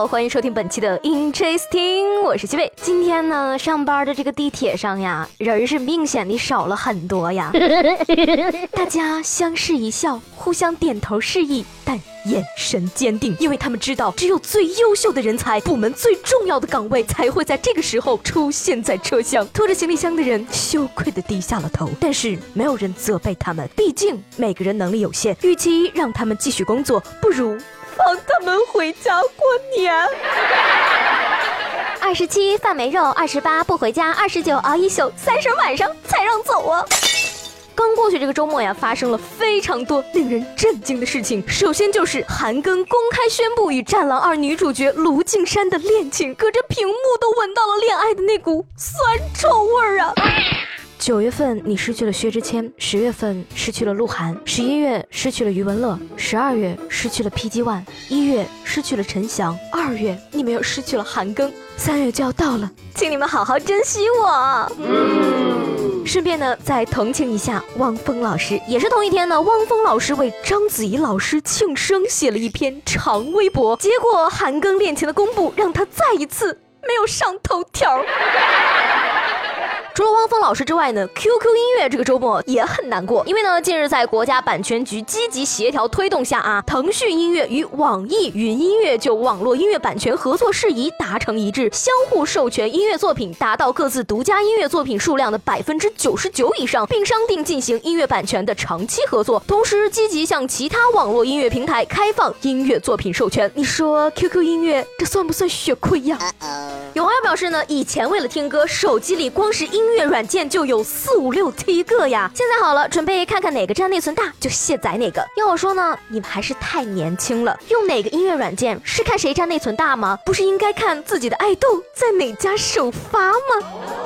好，欢迎收听本期的 Interesting，我是七位。今天呢，上班的这个地铁上呀，人是明显的少了很多呀。大家相视一笑，互相点头示意，但眼神坚定，因为他们知道，只有最优秀的人才，部门最重要的岗位，才会在这个时候出现在车厢。拖着行李箱的人羞愧的低下了头，但是没有人责备他们，毕竟每个人能力有限，与其让他们继续工作，不如。放他们回家过年。二十七饭没肉，二十八不回家，二十九熬一宿，三十晚上才让走啊！刚过去这个周末呀，发生了非常多令人震惊的事情。首先就是韩庚公开宣布与《战狼二》女主角卢靖姗的恋情，隔着屏幕都闻到了恋爱的那股酸臭味儿啊！九月份你失去了薛之谦，十月份失去了鹿晗，十一月失去了余文乐，十二月失去了 PG One，一月失去了陈翔，二月你们又失去了韩庚，三月就要到了，请你们好好珍惜我。顺便呢，再同情一下汪峰老师，也是同一天呢，汪峰老师为章子怡老师庆生写了一篇长微博，结果韩庚恋情的公布让他再一次没有上头条。除了汪峰老师之外呢，QQ 音乐这个周末也很难过，因为呢，近日在国家版权局积极协调推动下啊，腾讯音乐与网易云音乐就网络音乐版权合作事宜达成一致，相互授权音乐作品达到各自独家音乐作品数量的百分之九十九以上，并商定进行音乐版权的长期合作，同时积极向其他网络音乐平台开放音乐作品授权。你说 QQ 音乐这算不算血亏呀？有网友表示呢，以前为了听歌，手机里光是音音乐软件就有四五六七个呀。现在好了，准备看看哪个占内存大就卸载哪个。要我说呢，你们还是太年轻了。用哪个音乐软件是看谁占内存大吗？不是应该看自己的爱豆在哪家首发吗？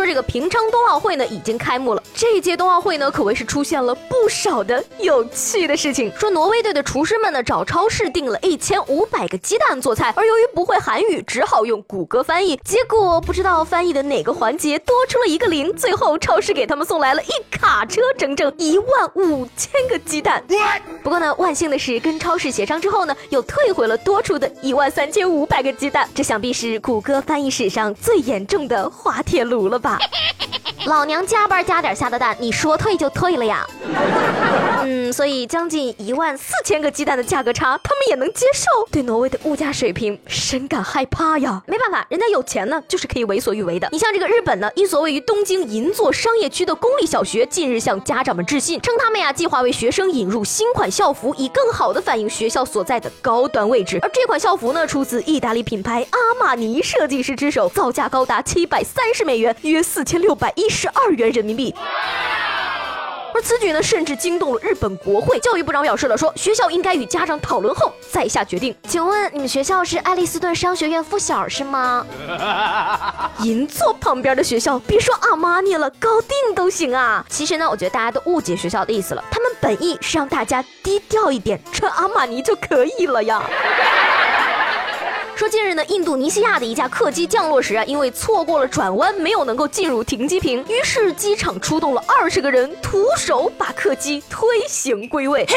说这个平昌冬奥会呢已经开幕了，这一届冬奥会呢可谓是出现了不少的有趣的事情。说挪威队的厨师们呢找超市订了一千五百个鸡蛋做菜，而由于不会韩语，只好用谷歌翻译，结果不知道翻译的哪个环节多出了一个零，最后超市给他们送来了一卡车整整一万五千个鸡蛋。不过呢，万幸的是跟超市协商之后呢，又退回了多出的一万三千五百个鸡蛋。这想必是谷歌翻译史上最严重的滑铁卢了。吧，老娘加班加点下的蛋，你说退就退了呀？嗯，所以将近一万四千个鸡蛋的价格差，他们也能接受。对挪威的物价水平深感害怕呀。没办法，人家有钱呢，就是可以为所欲为的。你像这个日本呢，一所位于东京银座商业区的公立小学，近日向家长们致信，称他们呀计划为学生引入新款校服，以更好的反映学校所在的高端位置。而这款校服呢，出自意大利品牌阿玛尼设计师之手，造价高达七百三十美元。约四千六百一十二元人民币，而此举呢，甚至惊动了日本国会。教育部长表示了，说学校应该与家长讨论后再下决定。请问你们学校是爱丽斯顿商学院附小是吗？银座旁边的学校，别说阿玛尼了，高定都行啊。其实呢，我觉得大家都误解学校的意思了，他们本意是让大家低调一点，穿阿玛尼就可以了呀。说近日呢，印度尼西亚的一架客机降落时啊，因为错过了转弯，没有能够进入停机坪，于是机场出动了二十个人，徒手把客机推行归位。嘿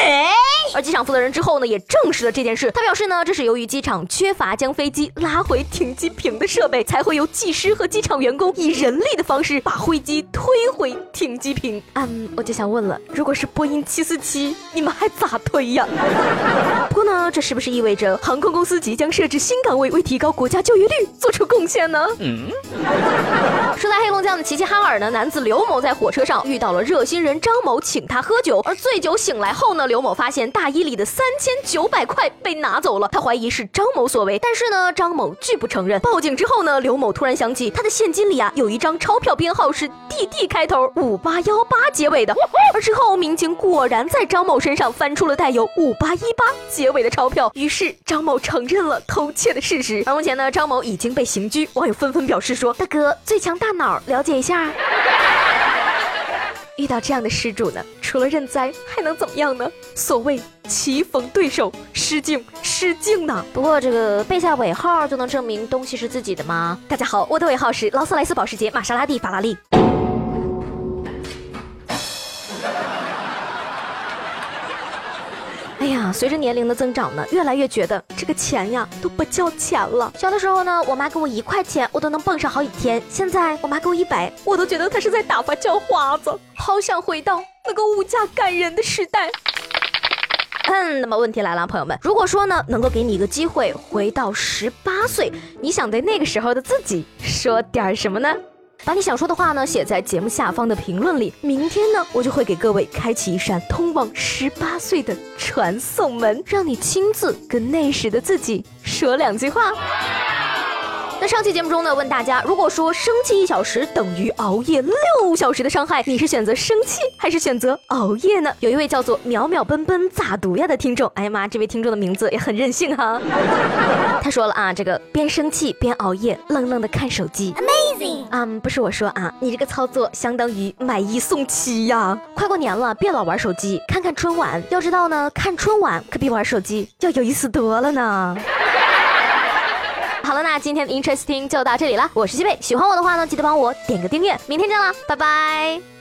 而机场负责人之后呢，也证实了这件事。他表示呢，这是由于机场缺乏将飞机拉回停机坪的设备，才会由技师和机场员工以人力的方式把飞机推回停机坪。嗯，我就想问了，如果是波音七四七，你们还咋推呀？不过呢，这是不是意味着航空公司即将设置新岗？为为提高国家就业率做出贡献呢？嗯，说在黑龙江的齐齐哈尔呢，男子刘某在火车上遇到了热心人张某，请他喝酒，而醉酒醒来后呢，刘某发现大衣里的三千九百块被拿走了，他怀疑是张某所为，但是呢，张某拒不承认。报警之后呢，刘某突然想起他的现金里啊有一张钞票，编号是 DD 开头，五八幺八结尾的，而之后民警果然在张某身上翻出了带有五八一八结尾的钞票，于是张某承认了偷窃的。事实，而目前呢，张某已经被刑拘。网友纷纷表示说：“大哥，最强大脑，了解一下。”遇到这样的失主呢，除了认栽，还能怎么样呢？所谓棋逢对手，失敬失敬呢。不过这个背下尾号就能证明东西是自己的吗？大家好，我的尾号是劳斯莱斯、保时捷、玛莎拉蒂、法拉利。随着年龄的增长呢，越来越觉得这个钱呀都不叫钱了。小的时候呢，我妈给我一块钱，我都能蹦上好几天。现在我妈给我一百，我都觉得她是在打发叫花子。好想回到那个物价感人的时代。嗯，那么问题来了，朋友们，如果说呢，能够给你一个机会回到十八岁，你想对那个时候的自己说点什么呢？把你想说的话呢写在节目下方的评论里，明天呢我就会给各位开启一扇通往十八岁的传送门，让你亲自跟那时的自己说两句话。那上期节目中呢，问大家，如果说生气一小时等于熬夜六小时的伤害，你是选择生气还是选择熬夜呢？有一位叫做淼淼奔奔咋读呀的听众，哎呀妈，这位听众的名字也很任性哈。他说了啊，这个边生气边熬夜，愣愣的看手机，Amazing。嗯，不是我说啊，你这个操作相当于买一送七呀。快过年了，别老玩手机，看看春晚。要知道呢，看春晚可比玩手机要有意思多了呢。好了，那今天的 Interesting 就到这里了。我是西贝，喜欢我的话呢，记得帮我点个订阅。明天见了，拜拜。